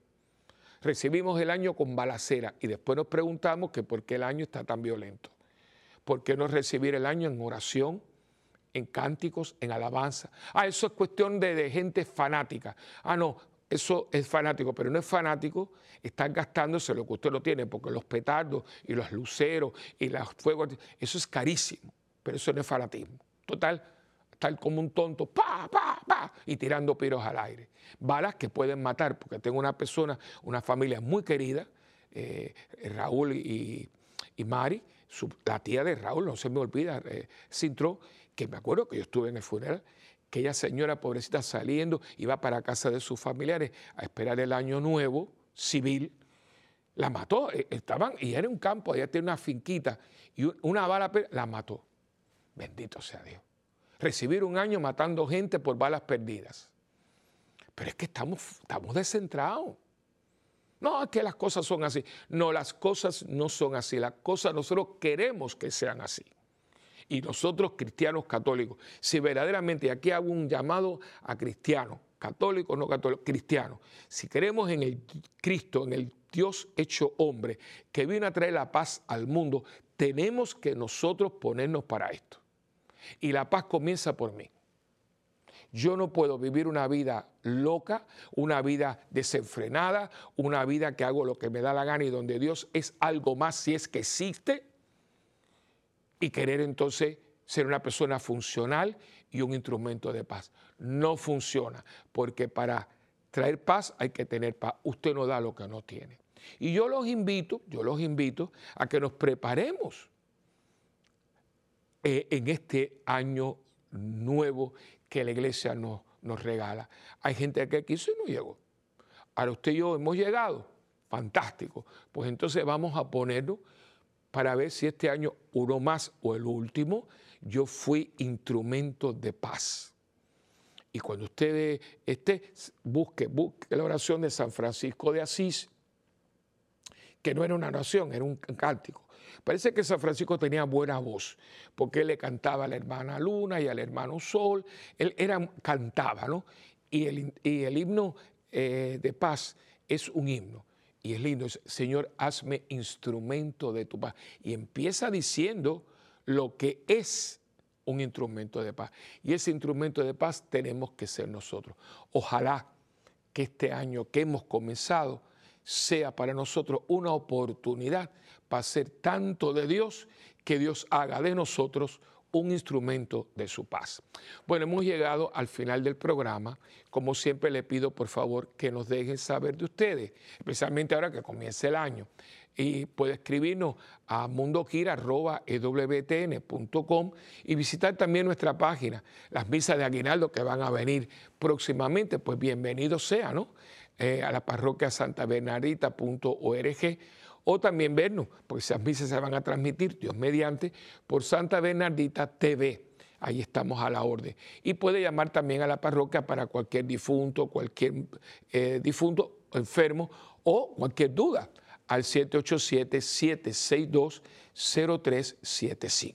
Recibimos el año con balacera y después nos preguntamos que por qué el año está tan violento. ¿Por qué no recibir el año en oración, en cánticos, en alabanza? Ah, eso es cuestión de, gente fanática. Ah, no, eso es fanático, pero no es fanático estar gastándose lo que usted lo tiene, porque los petardos y los luceros y los fuegos, eso es carísimo, pero eso no es fanatismo. Total, tal como un tonto, pa, pa, pa, y tirando piros al aire. Balas que pueden matar, porque tengo una persona, una familia muy querida, eh, Raúl y, Mari, la tía de Raúl, no se me olvida, eh, Sintró, que me acuerdo que yo estuve en el funeral, aquella señora pobrecita saliendo, iba para casa de sus familiares a esperar el año nuevo civil, la mató, eh, estaban, y era un campo, ella tiene una finquita, y una bala la mató. Bendito sea Dios. Recibir un año matando gente por balas perdidas. Pero es que estamos, estamos descentrados. No, es que las cosas son así. No, las cosas no son así. Las cosas nosotros queremos que sean así. Y nosotros cristianos católicos, si verdaderamente, aquí hago un llamado a cristianos, católicos, no católicos, cristianos, si creemos en el Cristo, en el Dios hecho hombre, que vino a traer la paz al mundo, tenemos que nosotros ponernos para esto. Y la paz comienza por mí. Yo no puedo vivir una vida loca, una vida desenfrenada, una vida que hago lo que me da la gana y donde Dios es algo más si es que existe y querer entonces ser una persona funcional y un instrumento de paz. No funciona, porque para traer paz hay que tener paz. Usted no da lo que no tiene. Y yo los invito, yo los invito a que nos preparemos eh, en este año nuevo que la iglesia nos, nos regala. Hay gente que quiso y no llegó. Ahora usted y yo hemos llegado. Fantástico. Pues entonces vamos a ponernos para ver si este año, uno más o el último, yo fui instrumento de paz. Y cuando usted esté, busque, busque la oración de San Francisco de Asís, que no era una oración, era un cántico. Parece que San Francisco tenía buena voz, porque él le cantaba a la hermana Luna y al hermano Sol, él era, cantaba, ¿no? Y el, el himno eh, de paz es un himno. Y es lindo, Señor, hazme instrumento de tu paz. Y empieza diciendo lo que es un instrumento de paz. Y ese instrumento de paz tenemos que ser nosotros. Ojalá que este año que hemos comenzado sea para nosotros una oportunidad para ser tanto de Dios que Dios haga de nosotros un instrumento de su paz. Bueno, hemos llegado al final del programa. Como siempre le pido por favor que nos dejen saber de ustedes, especialmente ahora que comienza el año. Y puede escribirnos a mundogira.ewtn.com y visitar también nuestra página, las misas de aguinaldo que van a venir próximamente, pues bienvenido sea, ¿no? Eh, a la parroquia santabernardita.org o también vernos, porque esas misas se van a transmitir, Dios mediante, por Santa Bernardita TV. Ahí estamos a la orden. Y puede llamar también a la parroquia para cualquier difunto, cualquier eh, difunto enfermo o cualquier duda al 787-762-0375.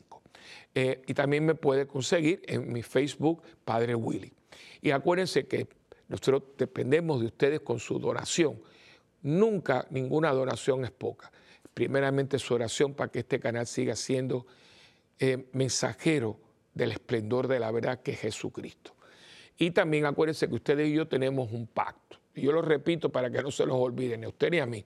Eh, y también me puede conseguir en mi Facebook, Padre Willy. Y acuérdense que nosotros dependemos de ustedes con su donación. Nunca ninguna donación es poca. primeramente su oración para que este canal siga siendo eh, mensajero del esplendor de la verdad que es Jesucristo. Y también acuérdense que ustedes y yo tenemos un pacto. Y yo lo repito para que no se los olviden, a usted y a mí,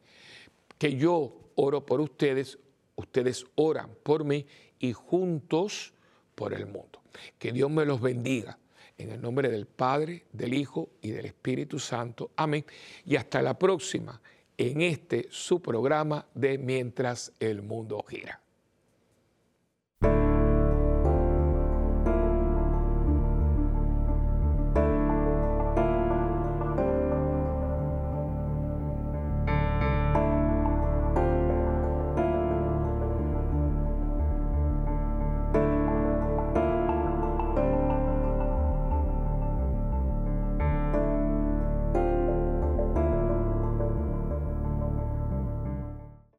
que yo oro por ustedes, ustedes oran por mí y juntos por el mundo. Que Dios me los bendiga. En el nombre del Padre, del Hijo y del Espíritu Santo. Amén. Y hasta la próxima en este su programa de Mientras el mundo gira.